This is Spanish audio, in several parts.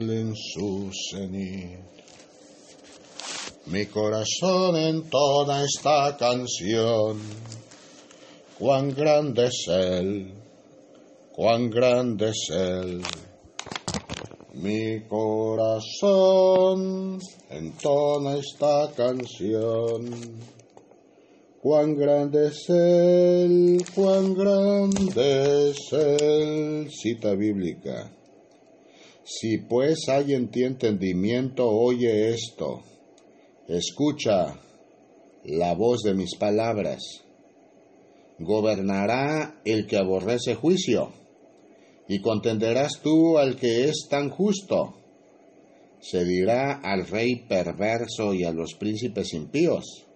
en su cenit. Mi corazón entona esta canción. Cuán grande es Él, cuán grande es Él. Mi corazón entona esta canción. Cuán grande es Él, cuán grande es Él. Cita bíblica. Si pues hay en ti entendimiento, oye esto, escucha la voz de mis palabras. Gobernará el que aborrece juicio, y contenderás tú al que es tan justo. Se dirá al rey perverso y a los príncipes impíos,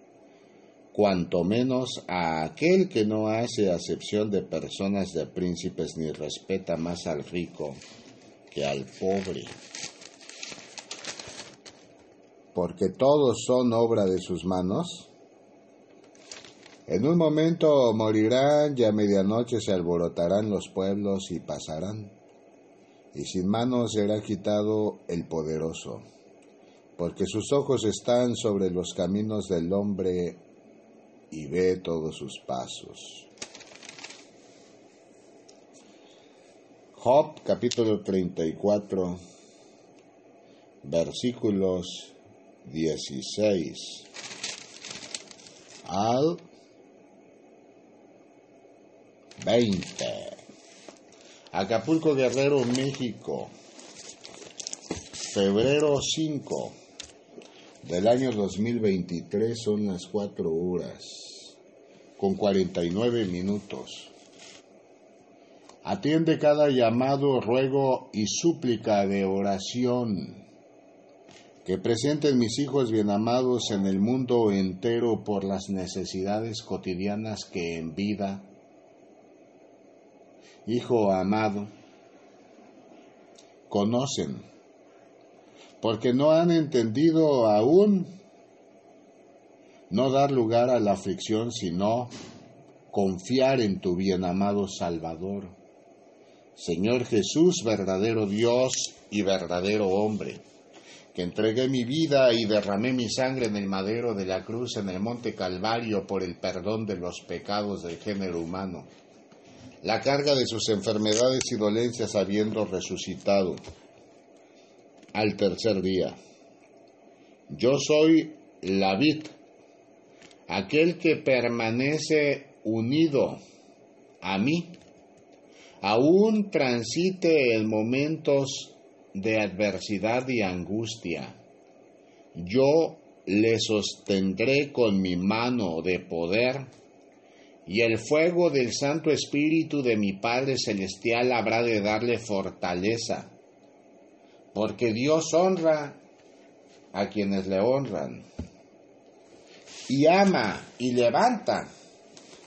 cuanto menos a aquel que no hace acepción de personas de príncipes ni respeta más al rico que al pobre, porque todos son obra de sus manos. En un momento morirán y a medianoche se alborotarán los pueblos y pasarán, y sin manos será quitado el poderoso, porque sus ojos están sobre los caminos del hombre y ve todos sus pasos. Job capítulo 34 versículos 16 al 20. Acapulco Guerrero, México. Febrero 5 del año 2023 son las 4 horas con 49 minutos. Atiende cada llamado, ruego y súplica de oración que presenten mis hijos bien amados en el mundo entero por las necesidades cotidianas que en vida. Hijo amado, conocen, porque no han entendido aún no dar lugar a la aflicción, sino confiar en tu bien amado Salvador Señor Jesús, verdadero Dios y verdadero hombre, que entregué mi vida y derramé mi sangre en el madero de la cruz en el monte Calvario por el perdón de los pecados del género humano, la carga de sus enfermedades y dolencias habiendo resucitado al tercer día. Yo soy la vid, aquel que permanece unido a mí aún transite en momentos de adversidad y angustia, yo le sostendré con mi mano de poder, y el fuego del Santo Espíritu de mi Padre Celestial habrá de darle fortaleza, porque Dios honra a quienes le honran, y ama y levanta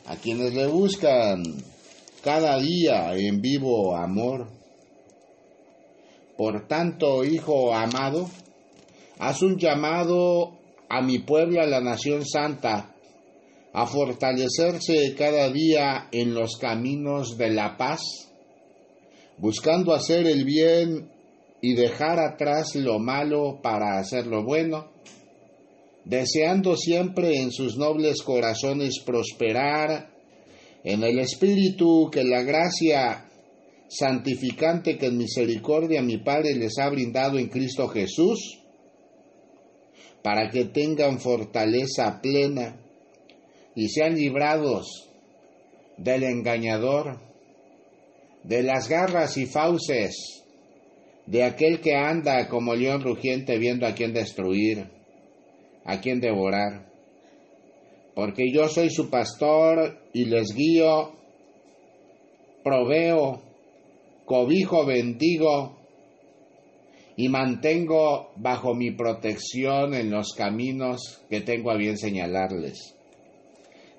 a quienes le buscan cada día en vivo amor. Por tanto, Hijo amado, haz un llamado a mi pueblo, a la nación santa, a fortalecerse cada día en los caminos de la paz, buscando hacer el bien y dejar atrás lo malo para hacer lo bueno, deseando siempre en sus nobles corazones prosperar en el Espíritu que la gracia santificante que en misericordia mi Padre les ha brindado en Cristo Jesús, para que tengan fortaleza plena y sean librados del engañador, de las garras y fauces de aquel que anda como león rugiente viendo a quien destruir, a quien devorar porque yo soy su pastor y les guío, proveo, cobijo, bendigo y mantengo bajo mi protección en los caminos que tengo a bien señalarles.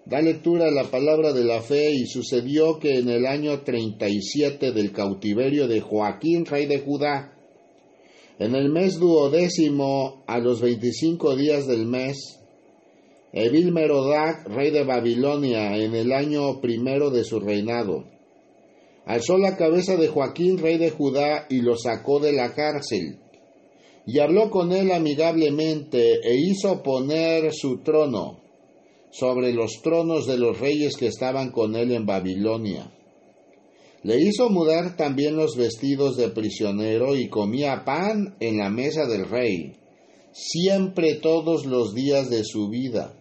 Da lectura a la palabra de la fe y sucedió que en el año 37 del cautiverio de Joaquín, rey de Judá, en el mes duodécimo, a los veinticinco días del mes, Evil rey de Babilonia, en el año primero de su reinado. Alzó la cabeza de Joaquín, rey de Judá, y lo sacó de la cárcel, y habló con él amigablemente e hizo poner su trono sobre los tronos de los reyes que estaban con él en Babilonia. Le hizo mudar también los vestidos de prisionero y comía pan en la mesa del rey, siempre todos los días de su vida.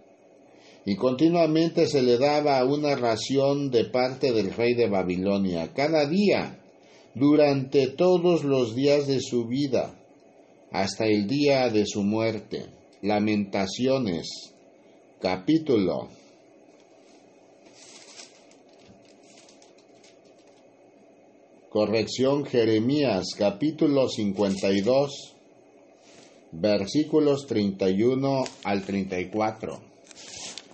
Y continuamente se le daba una ración de parte del rey de Babilonia, cada día, durante todos los días de su vida hasta el día de su muerte. Lamentaciones, capítulo. Corrección Jeremías, capítulo 52, versículos 31 al 34.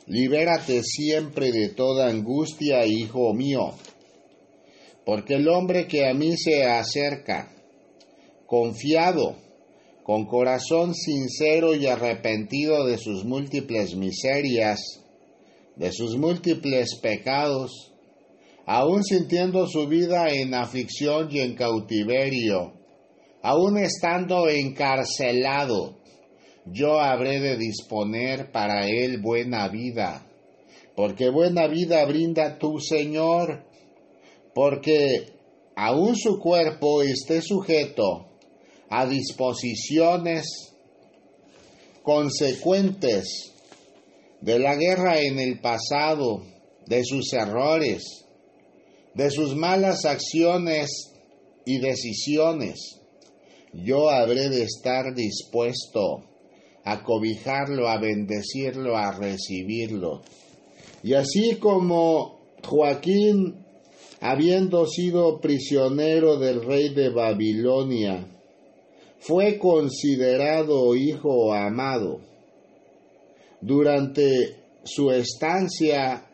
Libérate siempre de toda angustia, hijo mío, porque el hombre que a mí se acerca, confiado, con corazón sincero y arrepentido de sus múltiples miserias, de sus múltiples pecados, aun sintiendo su vida en aflicción y en cautiverio, aun estando encarcelado, yo habré de disponer para él buena vida, porque buena vida brinda tu Señor, porque aun su cuerpo esté sujeto a disposiciones consecuentes de la guerra en el pasado, de sus errores, de sus malas acciones y decisiones, yo habré de estar dispuesto a cobijarlo, a bendecirlo, a recibirlo. Y así como Joaquín, habiendo sido prisionero del rey de Babilonia, fue considerado hijo amado. Durante su estancia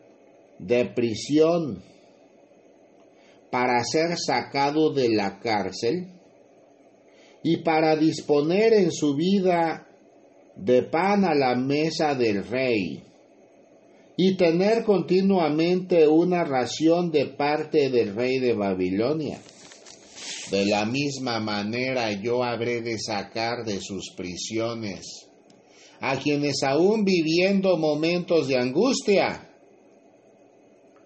de prisión para ser sacado de la cárcel y para disponer en su vida de pan a la mesa del rey y tener continuamente una ración de parte del rey de Babilonia. De la misma manera yo habré de sacar de sus prisiones a quienes aún viviendo momentos de angustia,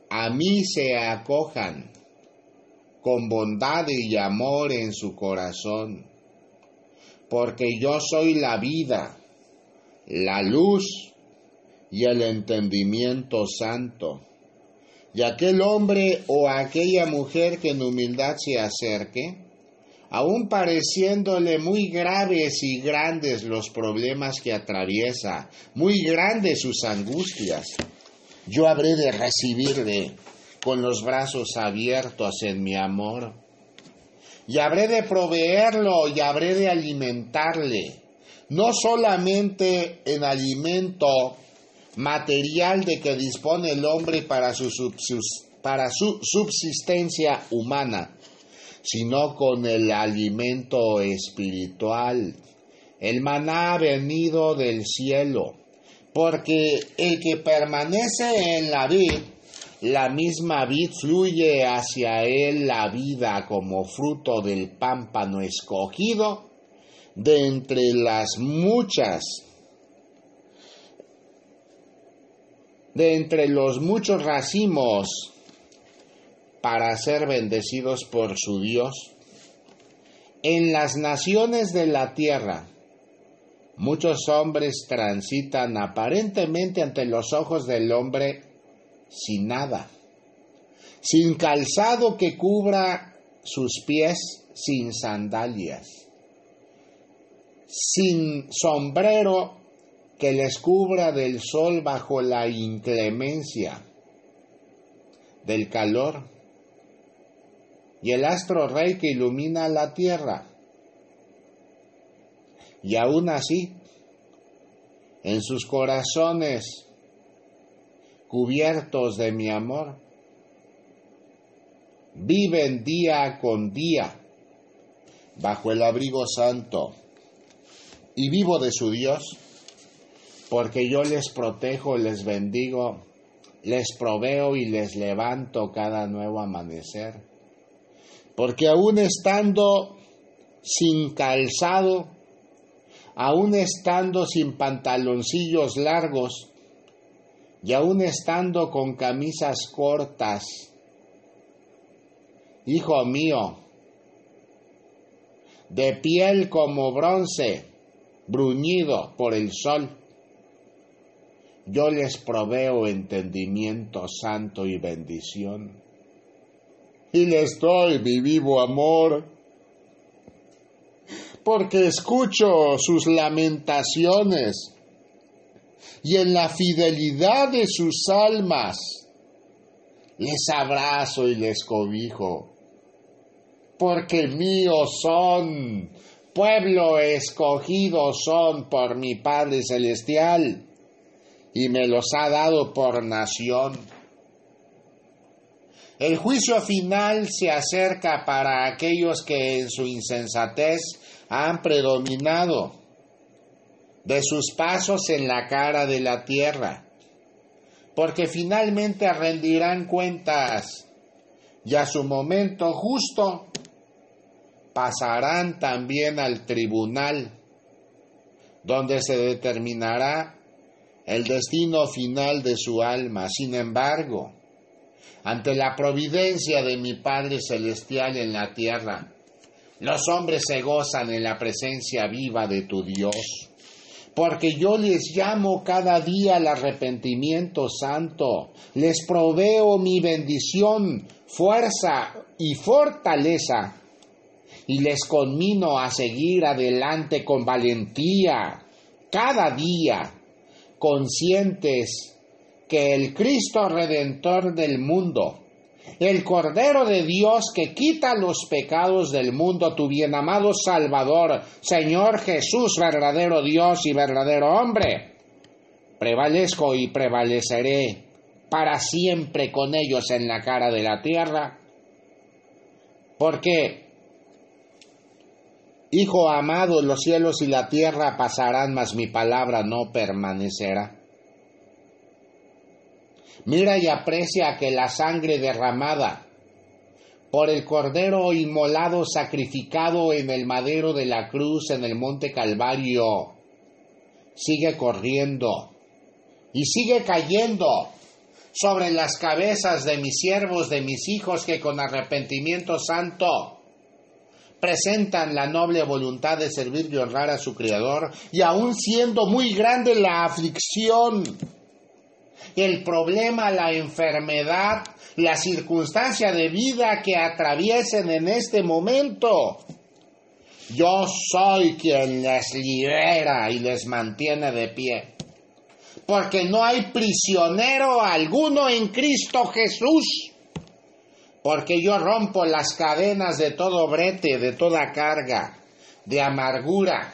a mí se acojan con bondad y amor en su corazón, porque yo soy la vida, la luz y el entendimiento santo. Y aquel hombre o aquella mujer que en humildad se acerque, aun pareciéndole muy graves y grandes los problemas que atraviesa, muy grandes sus angustias, yo habré de recibirle con los brazos abiertos en mi amor, y habré de proveerlo y habré de alimentarle, no solamente en alimento material de que dispone el hombre para su, para su subsistencia humana, sino con el alimento espiritual. El maná venido del cielo, porque el que permanece en la vid, la misma vid fluye hacia él la vida como fruto del pámpano escogido de entre las muchas de entre los muchos racimos para ser bendecidos por su Dios. En las naciones de la tierra, muchos hombres transitan aparentemente ante los ojos del hombre sin nada, sin calzado que cubra sus pies, sin sandalias, sin sombrero que les cubra del sol bajo la inclemencia del calor, y el astro rey que ilumina la tierra. Y aún así, en sus corazones cubiertos de mi amor, viven día con día bajo el abrigo santo y vivo de su Dios porque yo les protejo, les bendigo, les proveo y les levanto cada nuevo amanecer. Porque aún estando sin calzado, aún estando sin pantaloncillos largos y aún estando con camisas cortas. Hijo mío, de piel como bronce, bruñido por el sol, yo les proveo entendimiento santo y bendición. Y les doy mi vivo amor, porque escucho sus lamentaciones. Y en la fidelidad de sus almas les abrazo y les cobijo, porque míos son, pueblo escogido son por mi Padre Celestial y me los ha dado por nación. El juicio final se acerca para aquellos que en su insensatez han predominado de sus pasos en la cara de la tierra, porque finalmente rendirán cuentas y a su momento justo pasarán también al tribunal, donde se determinará el destino final de su alma. Sin embargo, ante la providencia de mi Padre Celestial en la tierra, los hombres se gozan en la presencia viva de tu Dios, porque yo les llamo cada día al arrepentimiento santo, les proveo mi bendición, fuerza y fortaleza, y les conmino a seguir adelante con valentía cada día conscientes que el Cristo Redentor del mundo, el Cordero de Dios que quita los pecados del mundo, tu bien amado Salvador, Señor Jesús, verdadero Dios y verdadero hombre, prevalezco y prevaleceré para siempre con ellos en la cara de la tierra, porque Hijo amado, los cielos y la tierra pasarán, mas mi palabra no permanecerá. Mira y aprecia que la sangre derramada por el cordero inmolado sacrificado en el madero de la cruz en el monte Calvario sigue corriendo y sigue cayendo sobre las cabezas de mis siervos, de mis hijos que con arrepentimiento santo presentan la noble voluntad de servir y honrar a su Creador, y aun siendo muy grande la aflicción, el problema, la enfermedad, la circunstancia de vida que atraviesen en este momento, yo soy quien les libera y les mantiene de pie. Porque no hay prisionero alguno en Cristo Jesús porque yo rompo las cadenas de todo brete, de toda carga, de amargura,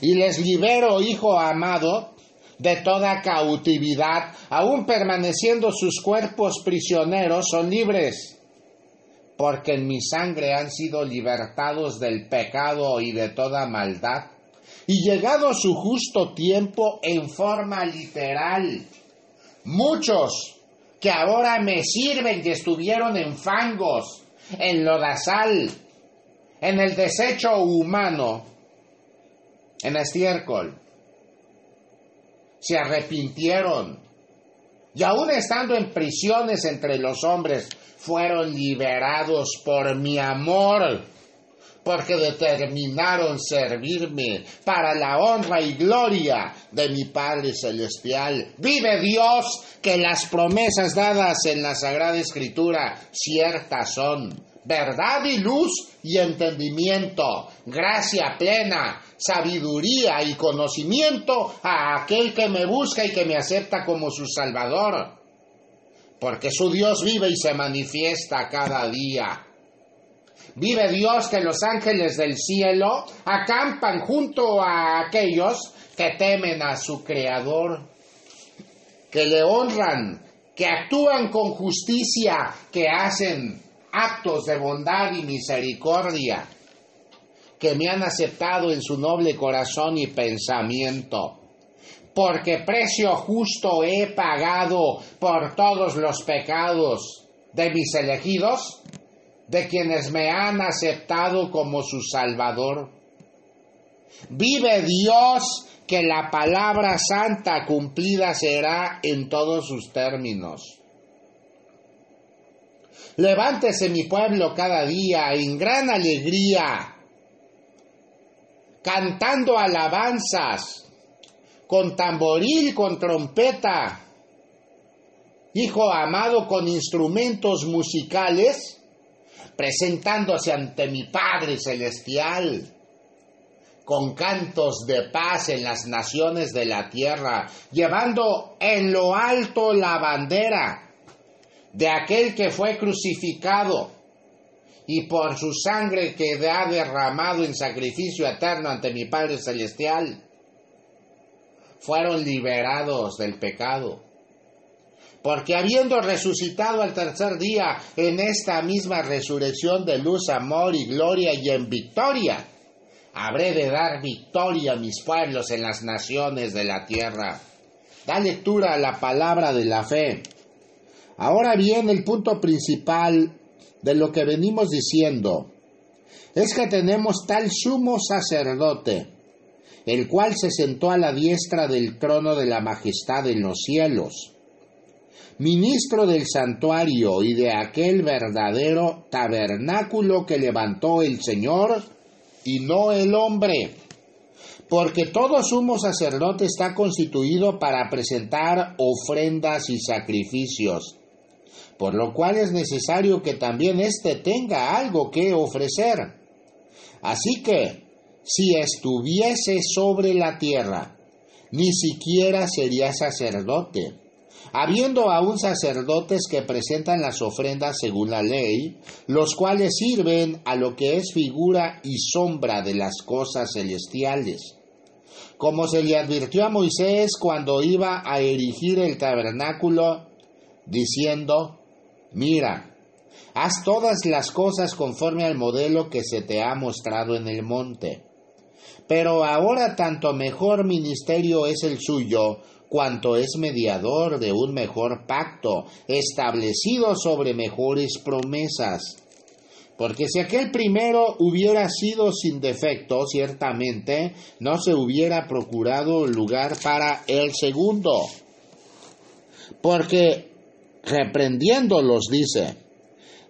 y les libero, hijo amado, de toda cautividad, aun permaneciendo sus cuerpos prisioneros, son libres, porque en mi sangre han sido libertados del pecado y de toda maldad. Y llegado su justo tiempo en forma literal, muchos que ahora me sirven y estuvieron en fangos, en lodazal, en el desecho humano, en estiércol. Se arrepintieron y aún estando en prisiones entre los hombres, fueron liberados por mi amor porque determinaron servirme para la honra y gloria de mi Padre Celestial. Vive Dios, que las promesas dadas en la Sagrada Escritura ciertas son. Verdad y luz y entendimiento, gracia plena, sabiduría y conocimiento a aquel que me busca y que me acepta como su Salvador. Porque su Dios vive y se manifiesta cada día Vive Dios que los ángeles del cielo acampan junto a aquellos que temen a su Creador, que le honran, que actúan con justicia, que hacen actos de bondad y misericordia, que me han aceptado en su noble corazón y pensamiento. Porque precio justo he pagado por todos los pecados de mis elegidos de quienes me han aceptado como su Salvador. Vive Dios que la palabra santa cumplida será en todos sus términos. Levántese mi pueblo cada día en gran alegría, cantando alabanzas, con tamboril, con trompeta, hijo amado, con instrumentos musicales, presentándose ante mi Padre Celestial con cantos de paz en las naciones de la tierra, llevando en lo alto la bandera de aquel que fue crucificado y por su sangre que ha derramado en sacrificio eterno ante mi Padre Celestial, fueron liberados del pecado. Porque habiendo resucitado al tercer día en esta misma resurrección de luz, amor y gloria y en victoria, habré de dar victoria a mis pueblos en las naciones de la tierra. Da lectura a la palabra de la fe. Ahora bien, el punto principal de lo que venimos diciendo es que tenemos tal sumo sacerdote, el cual se sentó a la diestra del trono de la majestad en los cielos, ministro del santuario y de aquel verdadero tabernáculo que levantó el Señor, y no el hombre. Porque todo sumo sacerdote está constituido para presentar ofrendas y sacrificios, por lo cual es necesario que también éste tenga algo que ofrecer. Así que, si estuviese sobre la tierra, ni siquiera sería sacerdote habiendo aún sacerdotes que presentan las ofrendas según la ley, los cuales sirven a lo que es figura y sombra de las cosas celestiales. Como se le advirtió a Moisés cuando iba a erigir el tabernáculo, diciendo, mira, haz todas las cosas conforme al modelo que se te ha mostrado en el monte. Pero ahora tanto mejor ministerio es el suyo, cuanto es mediador de un mejor pacto, establecido sobre mejores promesas. Porque si aquel primero hubiera sido sin defecto, ciertamente no se hubiera procurado lugar para el segundo. Porque reprendiéndolos dice,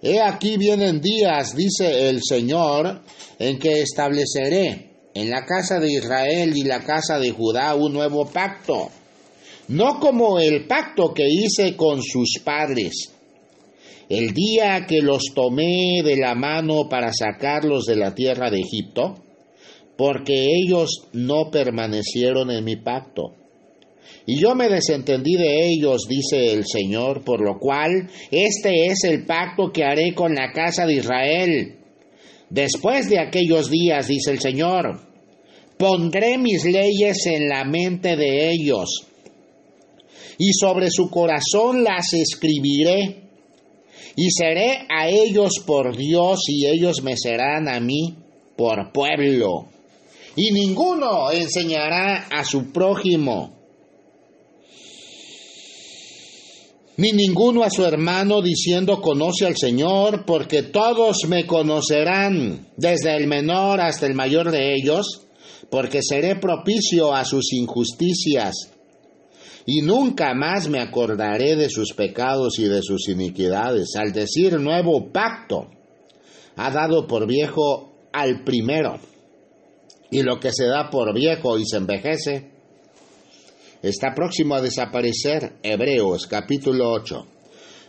He aquí vienen días, dice el Señor, en que estableceré en la casa de Israel y la casa de Judá un nuevo pacto no como el pacto que hice con sus padres, el día que los tomé de la mano para sacarlos de la tierra de Egipto, porque ellos no permanecieron en mi pacto. Y yo me desentendí de ellos, dice el Señor, por lo cual este es el pacto que haré con la casa de Israel. Después de aquellos días, dice el Señor, pondré mis leyes en la mente de ellos y sobre su corazón las escribiré, y seré a ellos por Dios, y ellos me serán a mí por pueblo. Y ninguno enseñará a su prójimo, ni ninguno a su hermano diciendo conoce al Señor, porque todos me conocerán, desde el menor hasta el mayor de ellos, porque seré propicio a sus injusticias y nunca más me acordaré de sus pecados y de sus iniquidades. Al decir nuevo pacto, ha dado por viejo al primero. Y lo que se da por viejo y se envejece, está próximo a desaparecer. Hebreos capítulo 8,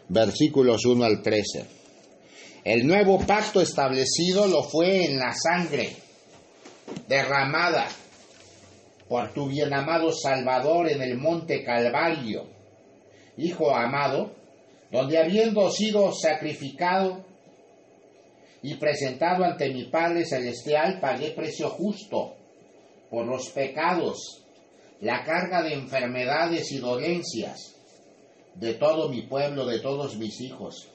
versículos 1 al 13. El nuevo pacto establecido lo fue en la sangre derramada por tu bien amado Salvador en el monte Calvario, Hijo amado, donde habiendo sido sacrificado y presentado ante mi Padre Celestial, pagué precio justo por los pecados, la carga de enfermedades y dolencias de todo mi pueblo, de todos mis hijos,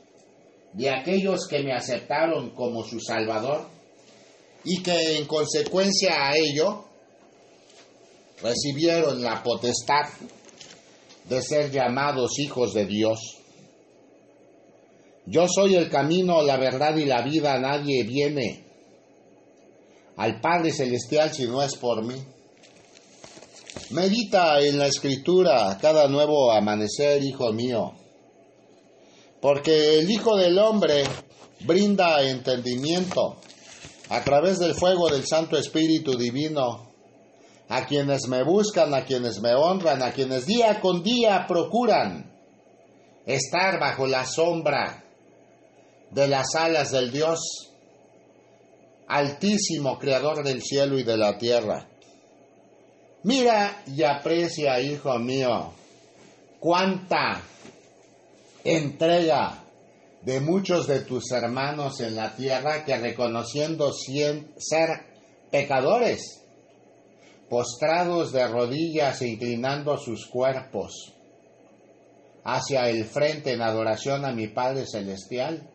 de aquellos que me aceptaron como su Salvador y que en consecuencia a ello recibieron la potestad de ser llamados hijos de Dios. Yo soy el camino, la verdad y la vida. Nadie viene al Padre Celestial si no es por mí. Medita en la escritura cada nuevo amanecer, hijo mío, porque el Hijo del Hombre brinda entendimiento a través del fuego del Santo Espíritu Divino a quienes me buscan, a quienes me honran, a quienes día con día procuran estar bajo la sombra de las alas del Dios altísimo, creador del cielo y de la tierra. Mira y aprecia, hijo mío, cuánta entrega de muchos de tus hermanos en la tierra que reconociendo ser pecadores, postrados de rodillas e inclinando sus cuerpos hacia el frente en adoración a mi Padre Celestial,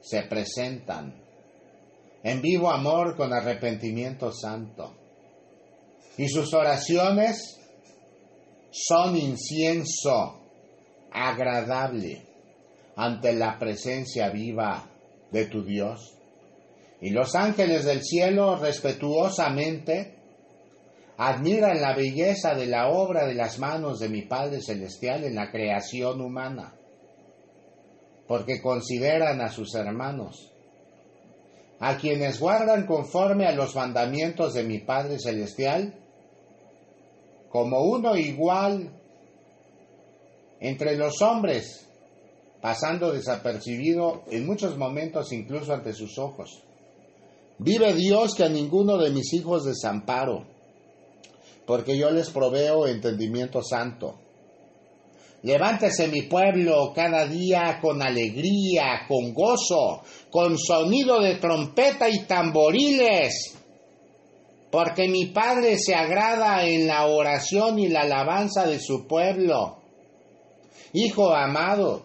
se presentan en vivo amor con arrepentimiento santo. Y sus oraciones son incienso agradable ante la presencia viva de tu Dios. Y los ángeles del cielo respetuosamente admiran la belleza de la obra de las manos de mi Padre Celestial en la creación humana, porque consideran a sus hermanos, a quienes guardan conforme a los mandamientos de mi Padre Celestial, como uno igual entre los hombres, pasando desapercibido en muchos momentos incluso ante sus ojos. Vive Dios que a ninguno de mis hijos desamparo porque yo les proveo entendimiento santo. Levántese mi pueblo cada día con alegría, con gozo, con sonido de trompeta y tamboriles, porque mi Padre se agrada en la oración y la alabanza de su pueblo. Hijo amado,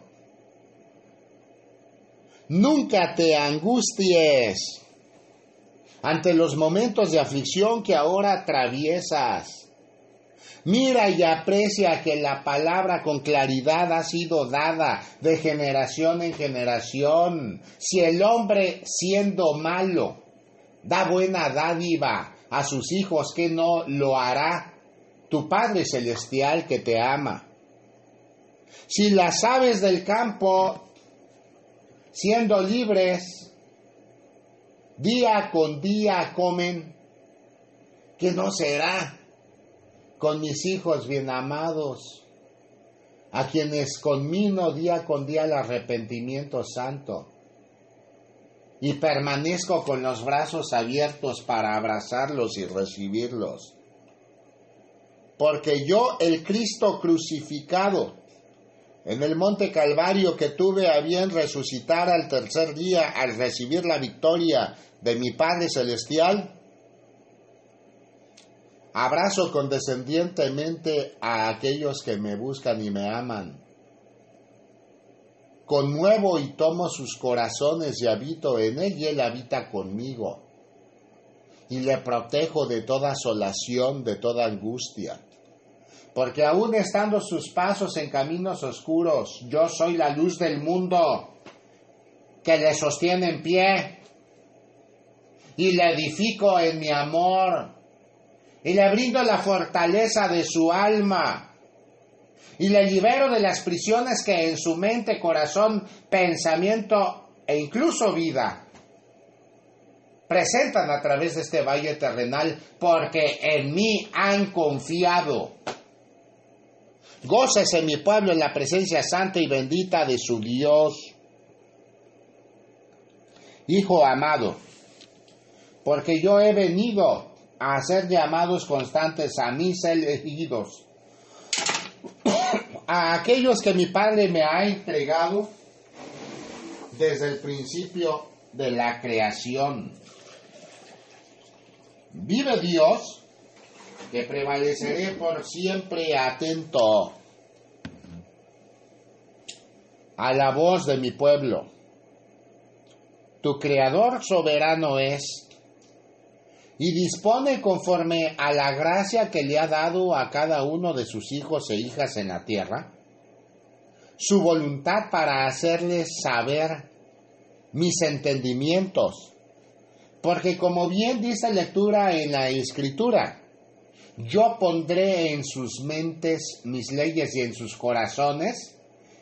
nunca te angusties ante los momentos de aflicción que ahora atraviesas. Mira y aprecia que la palabra con claridad ha sido dada de generación en generación. Si el hombre siendo malo da buena dádiva a sus hijos, que no lo hará tu Padre Celestial que te ama? Si las aves del campo, siendo libres, día con día comen, que no será con mis hijos bien amados, a quienes conmino día con día el arrepentimiento santo, y permanezco con los brazos abiertos para abrazarlos y recibirlos. Porque yo, el Cristo crucificado, en el monte Calvario que tuve a bien resucitar al tercer día al recibir la victoria de mi Padre Celestial, abrazo condescendientemente a aquellos que me buscan y me aman. Conmuevo y tomo sus corazones y habito en él y él habita conmigo. Y le protejo de toda asolación, de toda angustia porque aún estando sus pasos en caminos oscuros, yo soy la luz del mundo que le sostiene en pie y le edifico en mi amor y le brindo la fortaleza de su alma y le libero de las prisiones que en su mente, corazón, pensamiento e incluso vida presentan a través de este valle terrenal porque en mí han confiado. Gócese mi pueblo en la presencia santa y bendita de su Dios. Hijo amado, porque yo he venido a hacer llamados constantes a mis elegidos, a aquellos que mi Padre me ha entregado desde el principio de la creación. Vive Dios que prevaleceré por siempre atento a la voz de mi pueblo. Tu creador soberano es y dispone conforme a la gracia que le ha dado a cada uno de sus hijos e hijas en la tierra, su voluntad para hacerles saber mis entendimientos, Porque como bien dice lectura en la escritura, yo pondré en sus mentes mis leyes y en sus corazones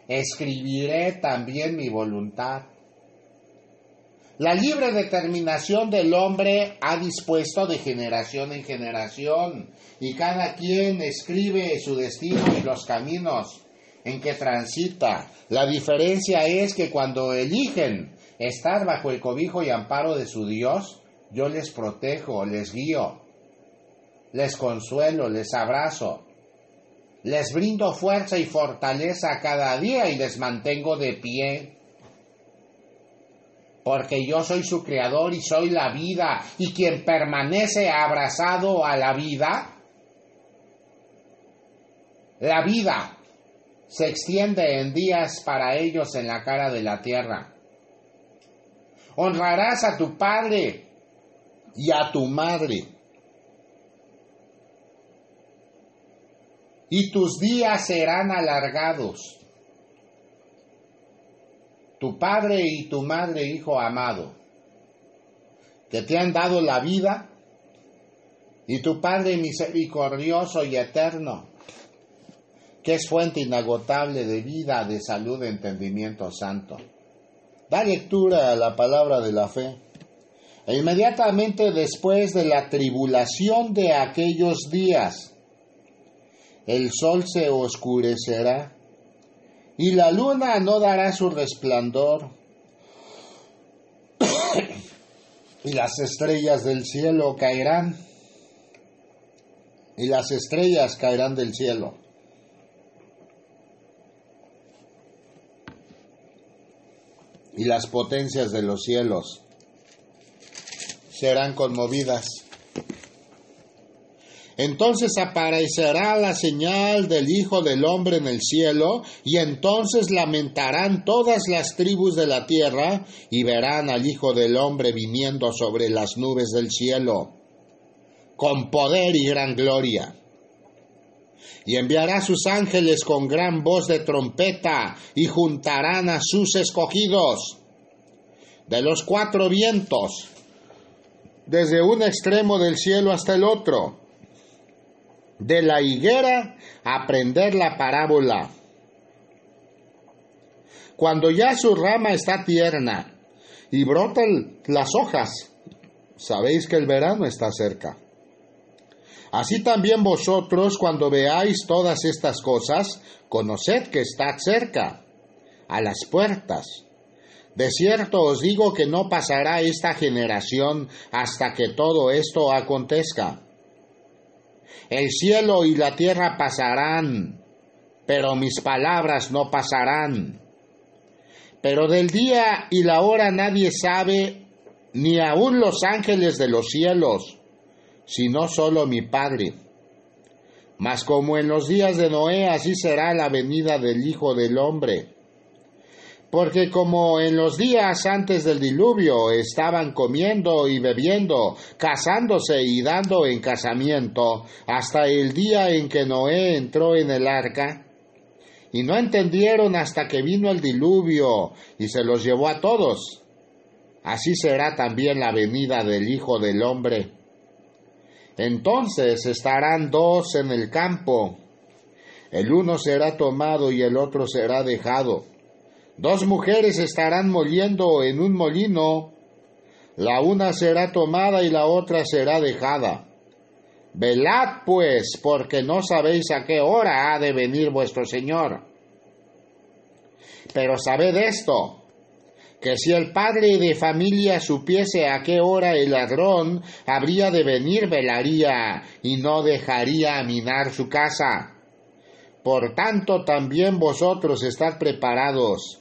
escribiré también mi voluntad. La libre determinación del hombre ha dispuesto de generación en generación y cada quien escribe su destino y los caminos en que transita. La diferencia es que cuando eligen estar bajo el cobijo y amparo de su Dios, yo les protejo, les guío, les consuelo, les abrazo, les brindo fuerza y fortaleza cada día y les mantengo de pie. Porque yo soy su creador y soy la vida, y quien permanece abrazado a la vida, la vida se extiende en días para ellos en la cara de la tierra. Honrarás a tu padre y a tu madre y tus días serán alargados. Tu padre y tu madre, hijo amado, que te han dado la vida, y tu Padre misericordioso y eterno, que es fuente inagotable de vida, de salud, de entendimiento santo. Da lectura a la palabra de la fe. E inmediatamente después de la tribulación de aquellos días, el sol se oscurecerá y la luna no dará su resplandor y las estrellas del cielo caerán y las estrellas caerán del cielo. Y las potencias de los cielos serán conmovidas. Entonces aparecerá la señal del Hijo del Hombre en el cielo, y entonces lamentarán todas las tribus de la tierra, y verán al Hijo del Hombre viniendo sobre las nubes del cielo, con poder y gran gloria. Y enviará sus ángeles con gran voz de trompeta, y juntarán a sus escogidos de los cuatro vientos, desde un extremo del cielo hasta el otro de la higuera aprender la parábola. Cuando ya su rama está tierna y brotan las hojas, sabéis que el verano está cerca. Así también vosotros, cuando veáis todas estas cosas, conoced que está cerca, a las puertas. De cierto os digo que no pasará esta generación hasta que todo esto acontezca. El cielo y la tierra pasarán, pero mis palabras no pasarán. Pero del día y la hora nadie sabe, ni aun los ángeles de los cielos, sino solo mi Padre. Mas como en los días de Noé, así será la venida del Hijo del Hombre. Porque como en los días antes del diluvio estaban comiendo y bebiendo, casándose y dando en casamiento, hasta el día en que Noé entró en el arca, y no entendieron hasta que vino el diluvio y se los llevó a todos. Así será también la venida del Hijo del Hombre. Entonces estarán dos en el campo, el uno será tomado y el otro será dejado. Dos mujeres estarán moliendo en un molino, la una será tomada y la otra será dejada. Velad pues, porque no sabéis a qué hora ha de venir vuestro Señor. Pero sabed esto, que si el padre de familia supiese a qué hora el ladrón habría de venir, velaría y no dejaría minar su casa. Por tanto, también vosotros estad preparados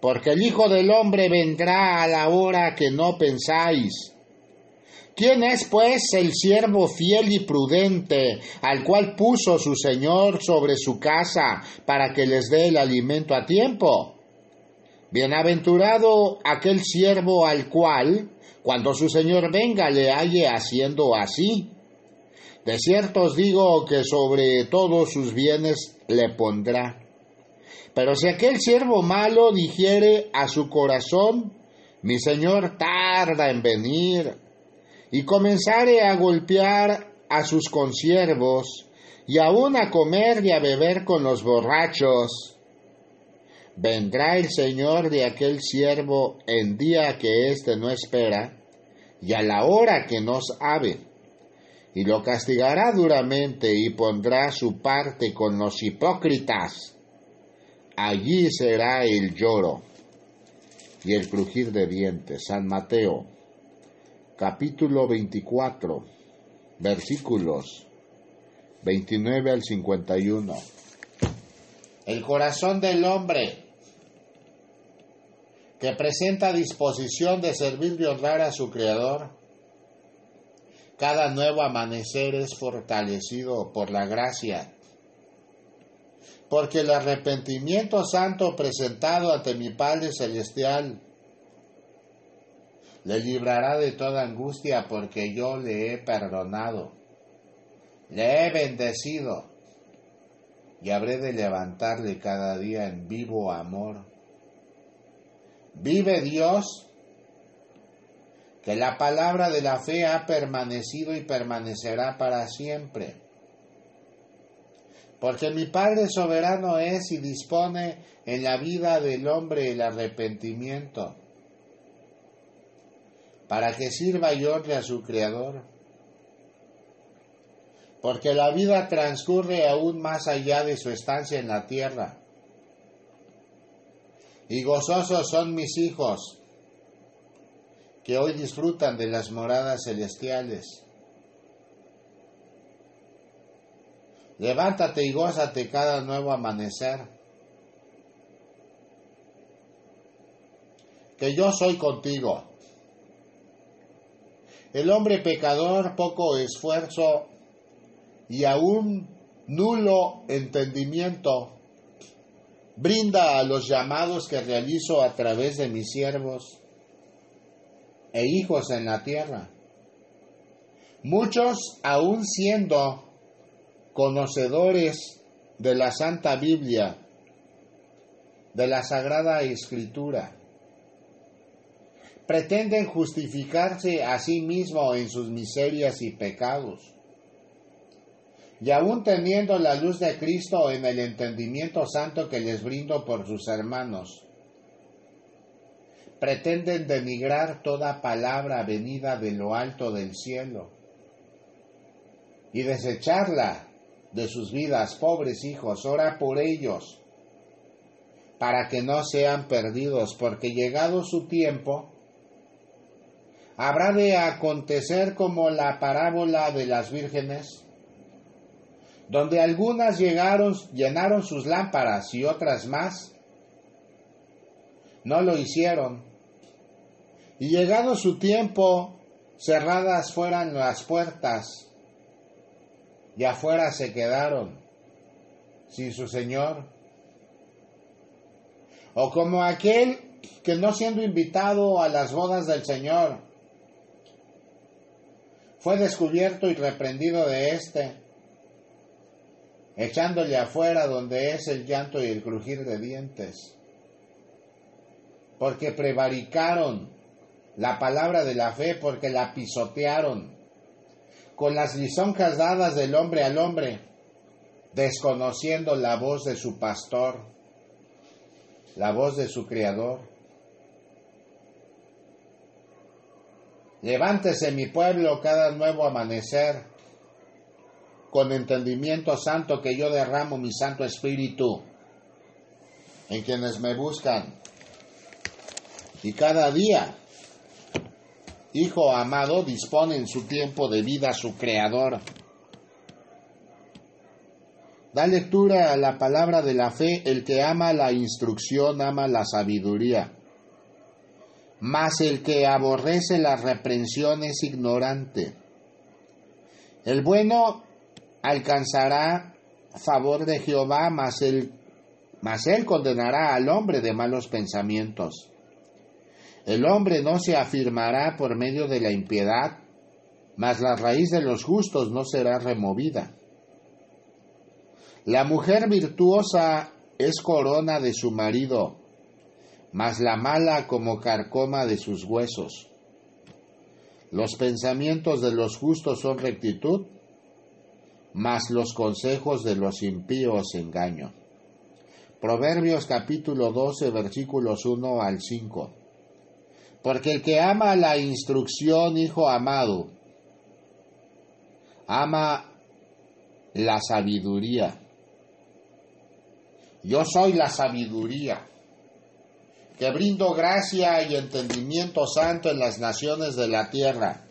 porque el Hijo del Hombre vendrá a la hora que no pensáis. ¿Quién es, pues, el siervo fiel y prudente, al cual puso su Señor sobre su casa para que les dé el alimento a tiempo? Bienaventurado aquel siervo al cual, cuando su Señor venga, le halle haciendo así. De cierto os digo que sobre todos sus bienes le pondrá. Pero si aquel siervo malo dijere a su corazón, mi señor tarda en venir, y comenzare a golpear a sus consiervos, y aun a comer y a beber con los borrachos, vendrá el Señor de aquel siervo en día que éste no espera, y a la hora que no sabe, y lo castigará duramente y pondrá su parte con los hipócritas. Allí será el lloro y el crujir de dientes. San Mateo, capítulo 24, versículos 29 al 51. El corazón del hombre que presenta disposición de servir y honrar a su Creador, cada nuevo amanecer es fortalecido por la gracia, porque el arrepentimiento santo presentado ante mi Padre Celestial le librará de toda angustia porque yo le he perdonado, le he bendecido y habré de levantarle cada día en vivo amor. Vive Dios, que la palabra de la fe ha permanecido y permanecerá para siempre. Porque mi Padre soberano es y dispone en la vida del hombre el arrepentimiento, para que sirva y honre a su Creador. Porque la vida transcurre aún más allá de su estancia en la tierra. Y gozosos son mis hijos, que hoy disfrutan de las moradas celestiales. Levántate y gózate cada nuevo amanecer. Que yo soy contigo. El hombre pecador, poco esfuerzo y aún nulo entendimiento, brinda a los llamados que realizo a través de mis siervos e hijos en la tierra. Muchos, aun siendo conocedores de la Santa Biblia, de la Sagrada Escritura, pretenden justificarse a sí mismos en sus miserias y pecados. Y aun teniendo la luz de Cristo en el entendimiento santo que les brindo por sus hermanos, pretenden denigrar toda palabra venida de lo alto del cielo y desecharla de sus vidas, pobres hijos, ora por ellos, para que no sean perdidos, porque llegado su tiempo, habrá de acontecer como la parábola de las vírgenes, donde algunas llegaron, llenaron sus lámparas y otras más no lo hicieron. Y llegado su tiempo, cerradas fueran las puertas y afuera se quedaron sin su Señor. O como aquel que no siendo invitado a las bodas del Señor, fue descubierto y reprendido de éste, echándole afuera donde es el llanto y el crujir de dientes, porque prevaricaron la palabra de la fe, porque la pisotearon con las lisonjas dadas del hombre al hombre, desconociendo la voz de su pastor, la voz de su criador. Levántese mi pueblo cada nuevo amanecer, con entendimiento santo que yo derramo mi Santo Espíritu en quienes me buscan. Y cada día Hijo amado, dispone en su tiempo de vida a su Creador. Da lectura a la palabra de la fe, el que ama la instrucción ama la sabiduría. Mas el que aborrece la reprensión es ignorante. El bueno alcanzará favor de Jehová, mas él, mas él condenará al hombre de malos pensamientos. El hombre no se afirmará por medio de la impiedad, mas la raíz de los justos no será removida. La mujer virtuosa es corona de su marido, mas la mala como carcoma de sus huesos. Los pensamientos de los justos son rectitud, mas los consejos de los impíos engaño. Proverbios capítulo 12 versículos 1 al 5. Porque el que ama la instrucción, hijo amado, ama la sabiduría. Yo soy la sabiduría, que brindo gracia y entendimiento santo en las naciones de la tierra.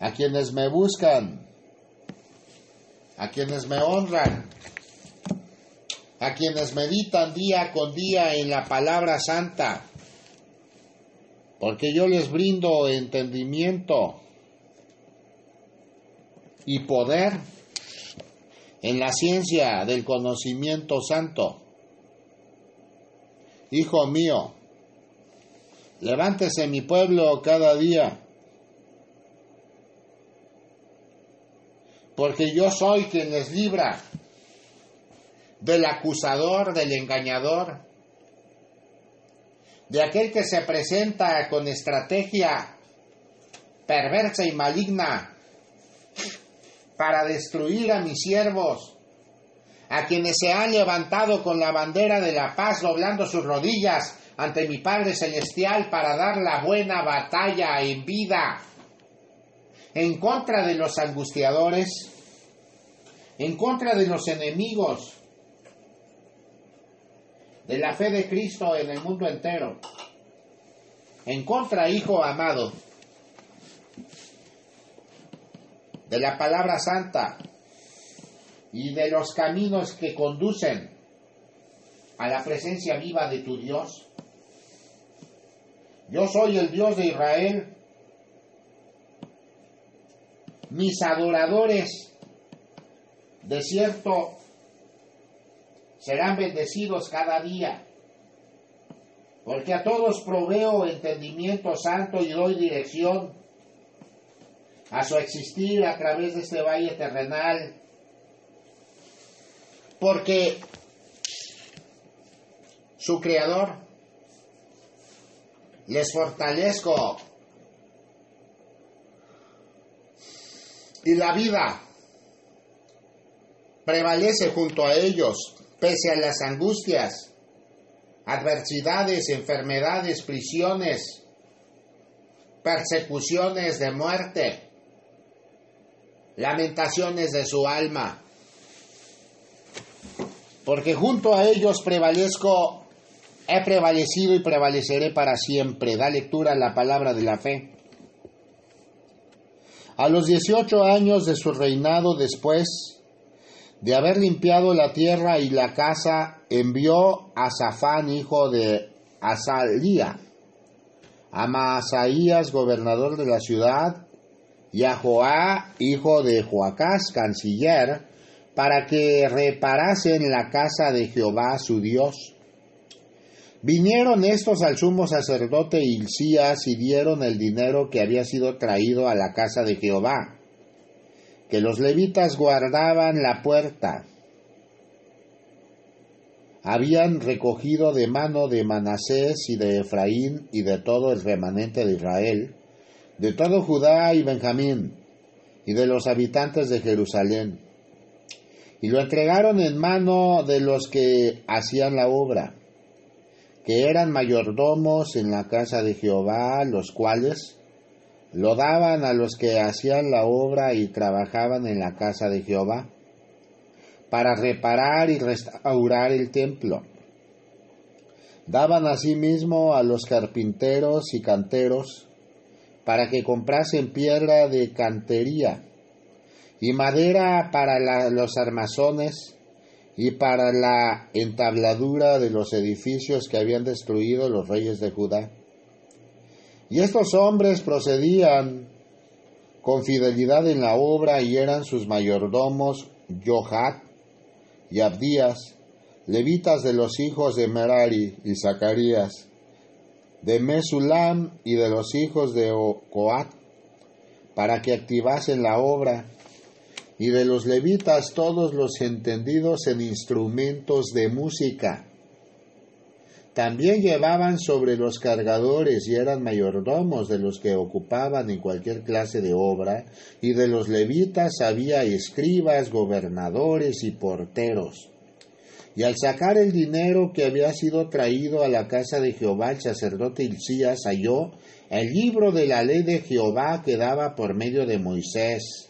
A quienes me buscan, a quienes me honran, a quienes meditan día con día en la palabra santa, porque yo les brindo entendimiento y poder en la ciencia del conocimiento santo. Hijo mío, levántese mi pueblo cada día, porque yo soy quien les libra del acusador, del engañador, de aquel que se presenta con estrategia perversa y maligna para destruir a mis siervos, a quienes se han levantado con la bandera de la paz doblando sus rodillas ante mi Padre Celestial para dar la buena batalla en vida, en contra de los angustiadores, en contra de los enemigos de la fe de Cristo en el mundo entero, en contra, Hijo amado, de la palabra santa y de los caminos que conducen a la presencia viva de tu Dios. Yo soy el Dios de Israel. Mis adoradores, de cierto, serán bendecidos cada día, porque a todos proveo entendimiento santo y doy dirección a su existir a través de este valle terrenal, porque su creador les fortalezco y la vida prevalece junto a ellos, pese a las angustias, adversidades, enfermedades, prisiones, persecuciones de muerte lamentaciones de su alma. Porque junto a ellos prevalezco, he prevalecido y prevaleceré para siempre. Da lectura a la palabra de la fe. A los 18 años de su reinado después de haber limpiado la tierra y la casa, envió a Safán, hijo de Azalía, a Maasaías, gobernador de la ciudad, y a Joá, hijo de Joacás, canciller, para que reparasen la casa de Jehová su Dios. Vinieron estos al sumo sacerdote Hilcías y dieron el dinero que había sido traído a la casa de Jehová, que los levitas guardaban la puerta. Habían recogido de mano de Manasés y de Efraín y de todo el remanente de Israel, de todo Judá y Benjamín, y de los habitantes de Jerusalén, y lo entregaron en mano de los que hacían la obra, que eran mayordomos en la casa de Jehová, los cuales lo daban a los que hacían la obra y trabajaban en la casa de Jehová, para reparar y restaurar el templo. Daban asimismo a los carpinteros y canteros, para que comprasen piedra de cantería y madera para los armazones y para la entabladura de los edificios que habían destruido los reyes de Judá. Y estos hombres procedían con fidelidad en la obra y eran sus mayordomos Johat y Abdías, levitas de los hijos de Merari y Zacarías, de Mesulam y de los hijos de Coat, para que activasen la obra, y de los levitas todos los entendidos en instrumentos de música, También llevaban sobre los cargadores y eran mayordomos de los que ocupaban en cualquier clase de obra, y de los levitas había escribas, gobernadores y porteros. Y al sacar el dinero que había sido traído a la casa de Jehová, el sacerdote Hilcías halló el libro de la ley de Jehová que daba por medio de Moisés.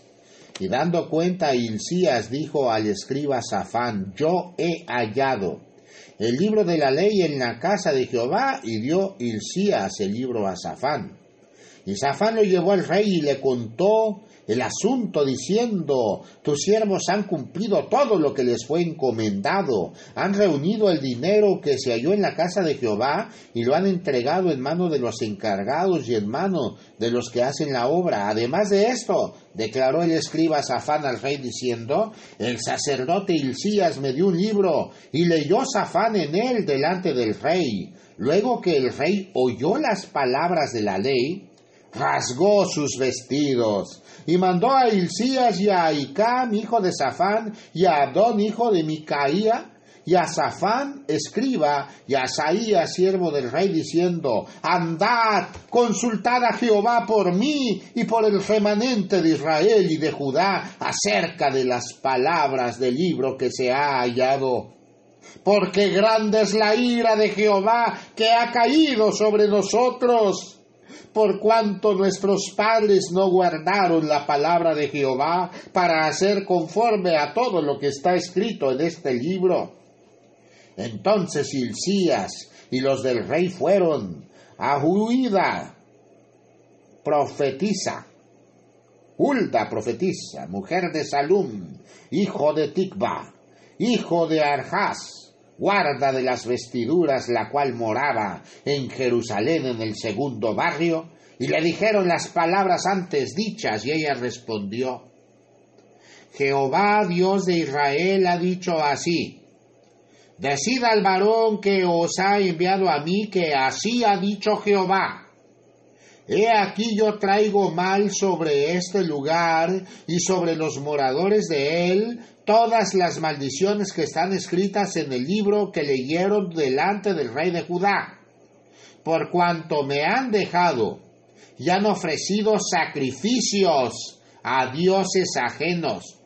Y dando cuenta Hilcías dijo al escriba Safán, yo he hallado el libro de la ley en la casa de Jehová y dio Hilcías el libro a Safán. Y Safán lo llevó al rey y le contó el asunto diciendo, tus siervos han cumplido todo lo que les fue encomendado, han reunido el dinero que se halló en la casa de Jehová y lo han entregado en mano de los encargados y en mano de los que hacen la obra. Además de esto, declaró el escriba Safán al rey diciendo, el sacerdote Hilcías me dio un libro y leyó Safán en él delante del rey. Luego que el rey oyó las palabras de la ley, rasgó sus vestidos y mandó a Hilcías y a Icam, hijo de Safán, y a Adón, hijo de Micaía, y a Safán, escriba, y a Saías, siervo del rey, diciendo, Andad, consultad a Jehová por mí y por el remanente de Israel y de Judá acerca de las palabras del libro que se ha hallado. Porque grande es la ira de Jehová que ha caído sobre nosotros por cuanto nuestros padres no guardaron la palabra de Jehová para hacer conforme a todo lo que está escrito en este libro. Entonces Hilcías y los del rey fueron a Huida, profetiza, Hulda profetiza, mujer de Salum, hijo de Tikba, hijo de Arjas, guarda de las vestiduras, la cual moraba en Jerusalén en el segundo barrio, y le dijeron las palabras antes dichas, y ella respondió, Jehová Dios de Israel ha dicho así, decida al varón que os ha enviado a mí que así ha dicho Jehová. He aquí yo traigo mal sobre este lugar y sobre los moradores de él todas las maldiciones que están escritas en el libro que leyeron delante del rey de Judá, por cuanto me han dejado y han ofrecido sacrificios a dioses ajenos,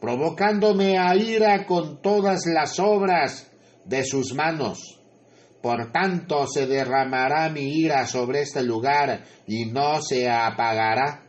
provocándome a ira con todas las obras de sus manos. Por tanto se derramará mi ira sobre este lugar y no se apagará.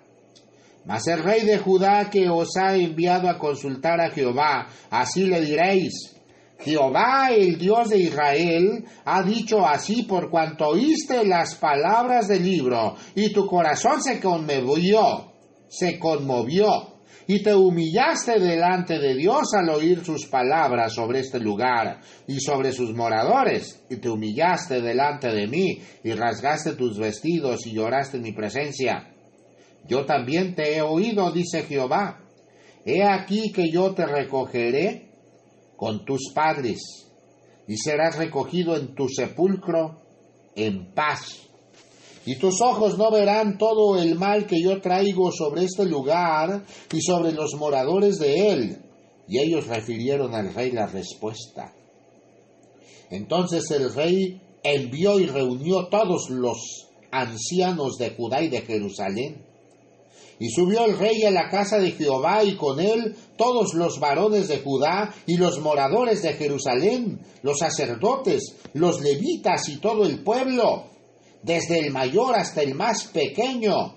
Mas el rey de Judá que os ha enviado a consultar a Jehová, así le diréis, Jehová, el Dios de Israel, ha dicho así por cuanto oíste las palabras del libro, y tu corazón se conmovió, se conmovió, y te humillaste delante de Dios al oír sus palabras sobre este lugar y sobre sus moradores, y te humillaste delante de mí, y rasgaste tus vestidos y lloraste en mi presencia. Yo también te he oído, dice Jehová. He aquí que yo te recogeré con tus padres, y serás recogido en tu sepulcro en paz. Y tus ojos no verán todo el mal que yo traigo sobre este lugar y sobre los moradores de él. Y ellos refirieron al rey la respuesta. Entonces el rey envió y reunió todos los ancianos de Judá y de Jerusalén y subió el rey a la casa de Jehová y con él todos los varones de Judá y los moradores de Jerusalén, los sacerdotes, los levitas y todo el pueblo, desde el mayor hasta el más pequeño.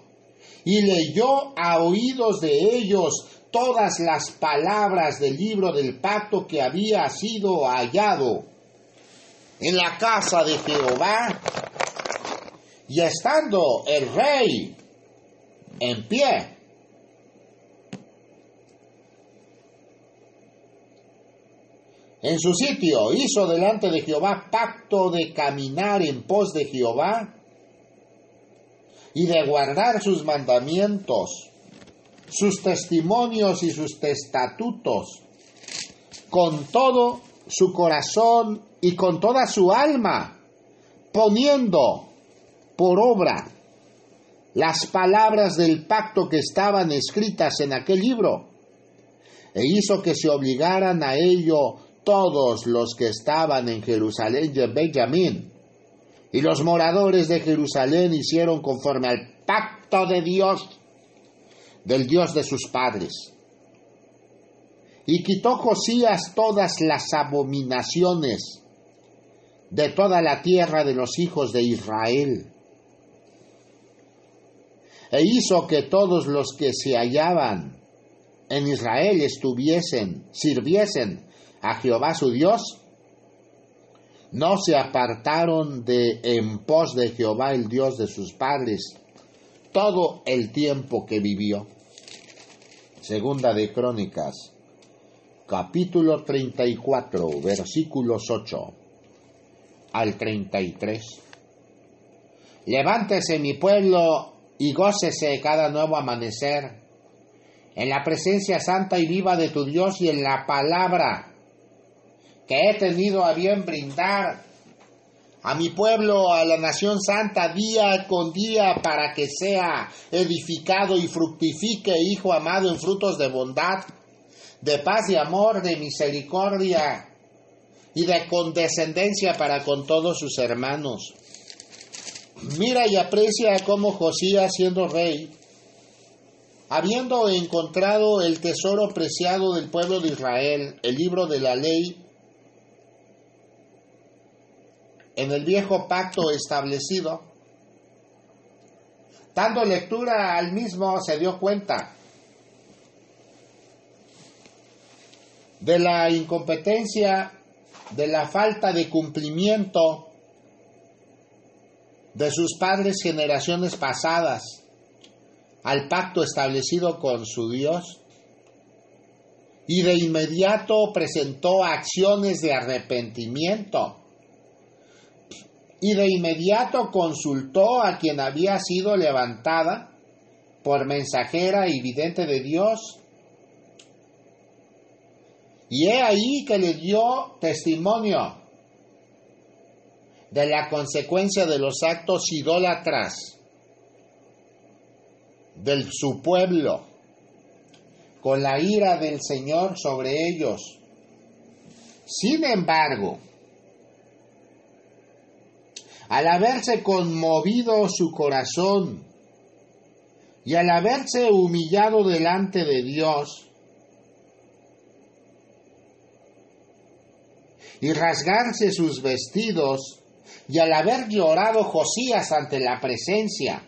Y leyó a oídos de ellos todas las palabras del libro del pacto que había sido hallado en la casa de Jehová. Y estando el rey en pie. En su sitio hizo delante de Jehová pacto de caminar en pos de Jehová y de guardar sus mandamientos, sus testimonios y sus estatutos, con todo su corazón y con toda su alma, poniendo por obra las palabras del pacto que estaban escritas en aquel libro, e hizo que se obligaran a ello todos los que estaban en Jerusalén y en Benjamín. Y los moradores de Jerusalén hicieron conforme al pacto de Dios, del Dios de sus padres. Y quitó Josías todas las abominaciones de toda la tierra de los hijos de Israel. E hizo que todos los que se hallaban en Israel estuviesen, sirviesen a Jehová su Dios, no se apartaron de en pos de Jehová el Dios de sus padres todo el tiempo que vivió. Segunda de Crónicas, capítulo 34, versículos 8 al 33. Levántese mi pueblo y gócese cada nuevo amanecer en la presencia santa y viva de tu Dios y en la palabra que he tenido a bien brindar a mi pueblo, a la nación santa, día con día, para que sea edificado y fructifique, Hijo amado, en frutos de bondad, de paz y amor, de misericordia y de condescendencia para con todos sus hermanos. Mira y aprecia cómo Josías, siendo rey, habiendo encontrado el tesoro preciado del pueblo de Israel, el libro de la ley, en el viejo pacto establecido, dando lectura al mismo se dio cuenta de la incompetencia, de la falta de cumplimiento de sus padres generaciones pasadas al pacto establecido con su Dios y de inmediato presentó acciones de arrepentimiento y de inmediato consultó a quien había sido levantada por mensajera y vidente de Dios. Y he ahí que le dio testimonio de la consecuencia de los actos idólatras de su pueblo, con la ira del Señor sobre ellos. Sin embargo, al haberse conmovido su corazón y al haberse humillado delante de Dios y rasgarse sus vestidos, y al haber llorado Josías ante la presencia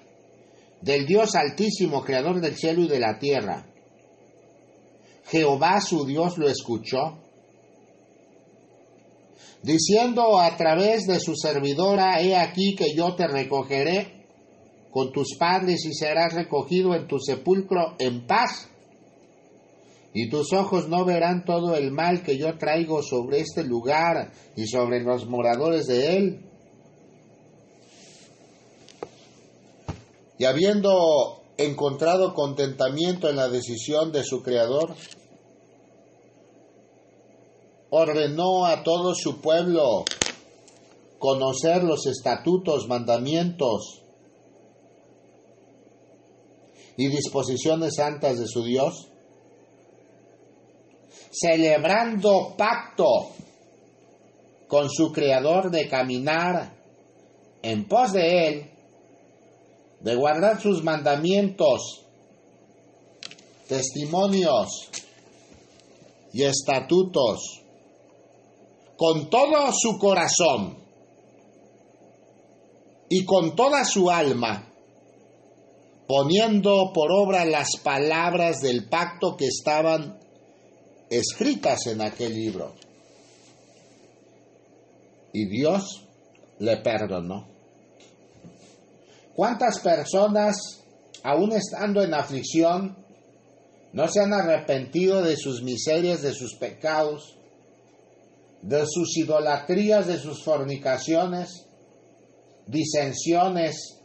del Dios altísimo, creador del cielo y de la tierra, Jehová su Dios lo escuchó diciendo a través de su servidora, he aquí que yo te recogeré con tus padres y serás recogido en tu sepulcro en paz. Y tus ojos no verán todo el mal que yo traigo sobre este lugar y sobre los moradores de él. Y habiendo encontrado contentamiento en la decisión de su Creador, ordenó a todo su pueblo conocer los estatutos, mandamientos y disposiciones santas de su Dios, celebrando pacto con su Creador de caminar en pos de Él, de guardar sus mandamientos, testimonios y estatutos con todo su corazón y con toda su alma, poniendo por obra las palabras del pacto que estaban escritas en aquel libro. Y Dios le perdonó. ¿Cuántas personas, aún estando en aflicción, no se han arrepentido de sus miserias, de sus pecados, de sus idolatrías, de sus fornicaciones, disensiones,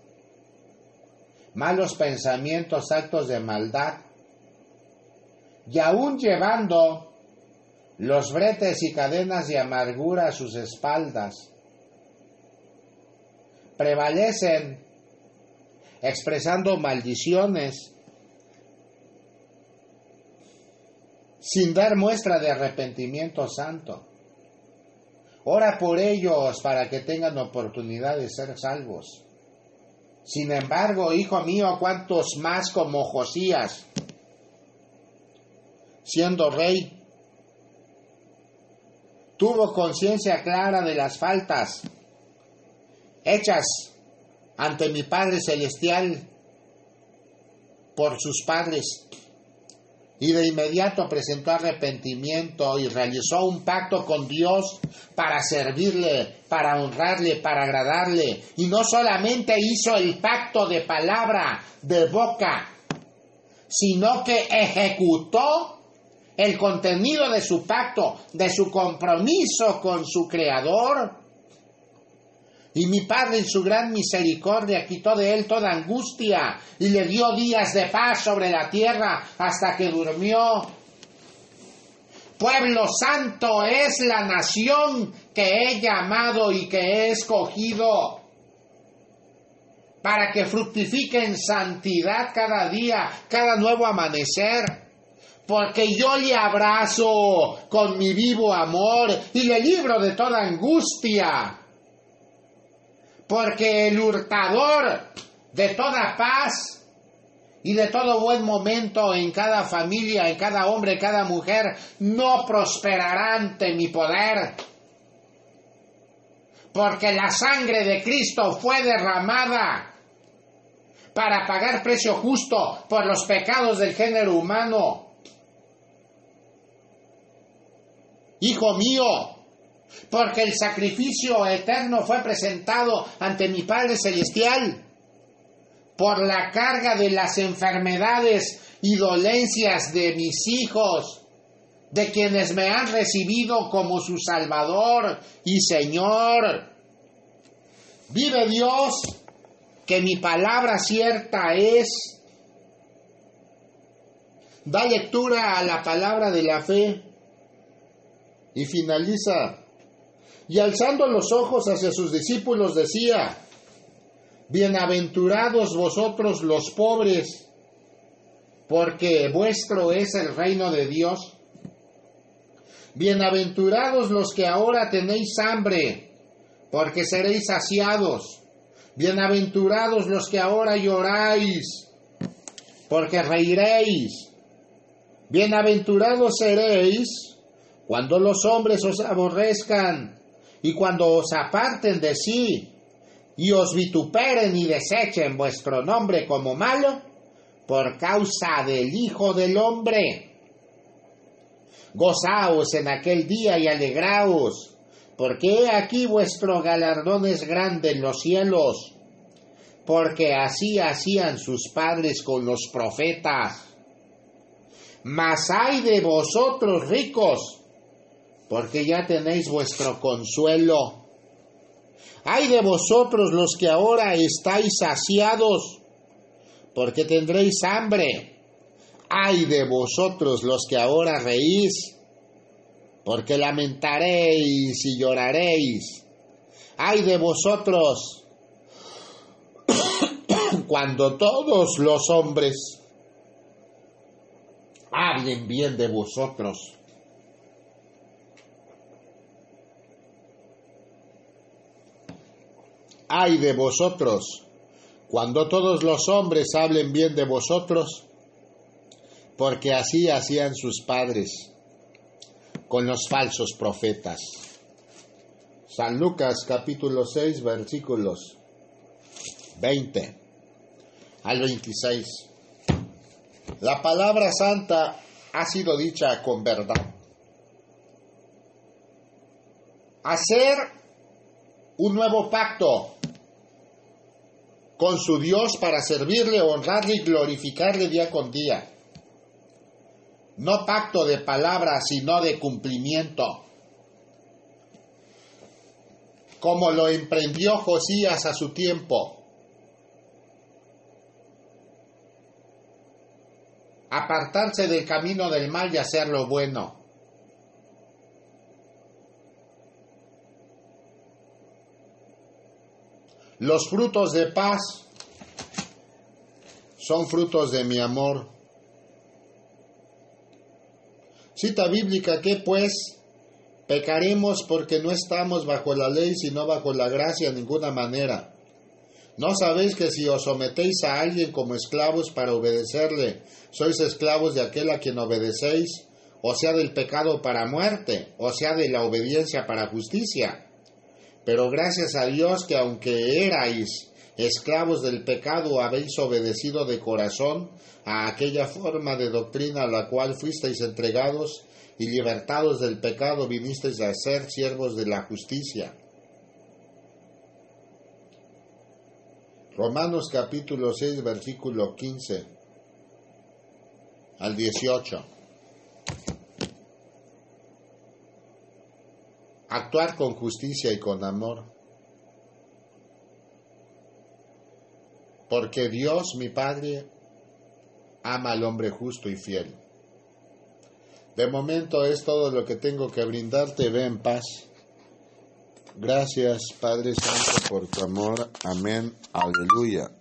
malos pensamientos, actos de maldad, y aún llevando los bretes y cadenas de amargura a sus espaldas, prevalecen expresando maldiciones, sin dar muestra de arrepentimiento santo. Ora por ellos para que tengan oportunidad de ser salvos. Sin embargo, hijo mío, cuántos más como Josías, siendo rey, tuvo conciencia clara de las faltas hechas ante mi Padre Celestial por sus padres y de inmediato presentó arrepentimiento y realizó un pacto con Dios para servirle, para honrarle, para agradarle. Y no solamente hizo el pacto de palabra, de boca, sino que ejecutó el contenido de su pacto, de su compromiso con su Creador y mi Padre en su gran misericordia quitó de él toda angustia y le dio días de paz sobre la tierra hasta que durmió. Pueblo santo es la nación que he llamado y que he escogido para que fructifique en santidad cada día, cada nuevo amanecer porque yo le abrazo con mi vivo amor y le libro de toda angustia porque el hurtador de toda paz y de todo buen momento en cada familia, en cada hombre, en cada mujer, no prosperará ante mi poder. Porque la sangre de Cristo fue derramada para pagar precio justo por los pecados del género humano. Hijo mío, porque el sacrificio eterno fue presentado ante mi Padre Celestial por la carga de las enfermedades y dolencias de mis hijos, de quienes me han recibido como su Salvador y Señor. Vive Dios, que mi palabra cierta es. Da lectura a la palabra de la fe y finaliza y alzando los ojos hacia sus discípulos decía, Bienaventurados vosotros los pobres, porque vuestro es el reino de Dios. Bienaventurados los que ahora tenéis hambre, porque seréis saciados. Bienaventurados los que ahora lloráis, porque reiréis. Bienaventurados seréis cuando los hombres os aborrezcan y cuando os aparten de sí y os vituperen y desechen vuestro nombre como malo, por causa del Hijo del Hombre. Gozaos en aquel día y alegraos, porque he aquí vuestro galardón es grande en los cielos, porque así hacían sus padres con los profetas. Mas hay de vosotros ricos, porque ya tenéis vuestro consuelo. Ay de vosotros los que ahora estáis saciados, porque tendréis hambre. Ay de vosotros los que ahora reís, porque lamentaréis y lloraréis. Ay de vosotros cuando todos los hombres hablen bien de vosotros. Ay de vosotros, cuando todos los hombres hablen bien de vosotros, porque así hacían sus padres con los falsos profetas. San Lucas capítulo 6 versículos 20 al 26. La palabra santa ha sido dicha con verdad. Hacer un nuevo pacto con su Dios para servirle, honrarle y glorificarle día con día. No pacto de palabras, sino de cumplimiento. Como lo emprendió Josías a su tiempo. Apartarse del camino del mal y hacer lo bueno. Los frutos de paz son frutos de mi amor. Cita bíblica que pues Pecaremos porque no estamos bajo la ley, sino bajo la gracia en ninguna manera. ¿No sabéis que si os sometéis a alguien como esclavos para obedecerle, sois esclavos de aquel a quien obedecéis, o sea del pecado para muerte, o sea de la obediencia para justicia? Pero gracias a Dios que aunque erais esclavos del pecado, habéis obedecido de corazón a aquella forma de doctrina a la cual fuisteis entregados y libertados del pecado vinisteis a ser siervos de la justicia. Romanos capítulo 6, versículo 15 al 18. Actuar con justicia y con amor. Porque Dios, mi Padre, ama al hombre justo y fiel. De momento es todo lo que tengo que brindarte. Ve en paz. Gracias, Padre Santo, por tu amor. Amén. Aleluya.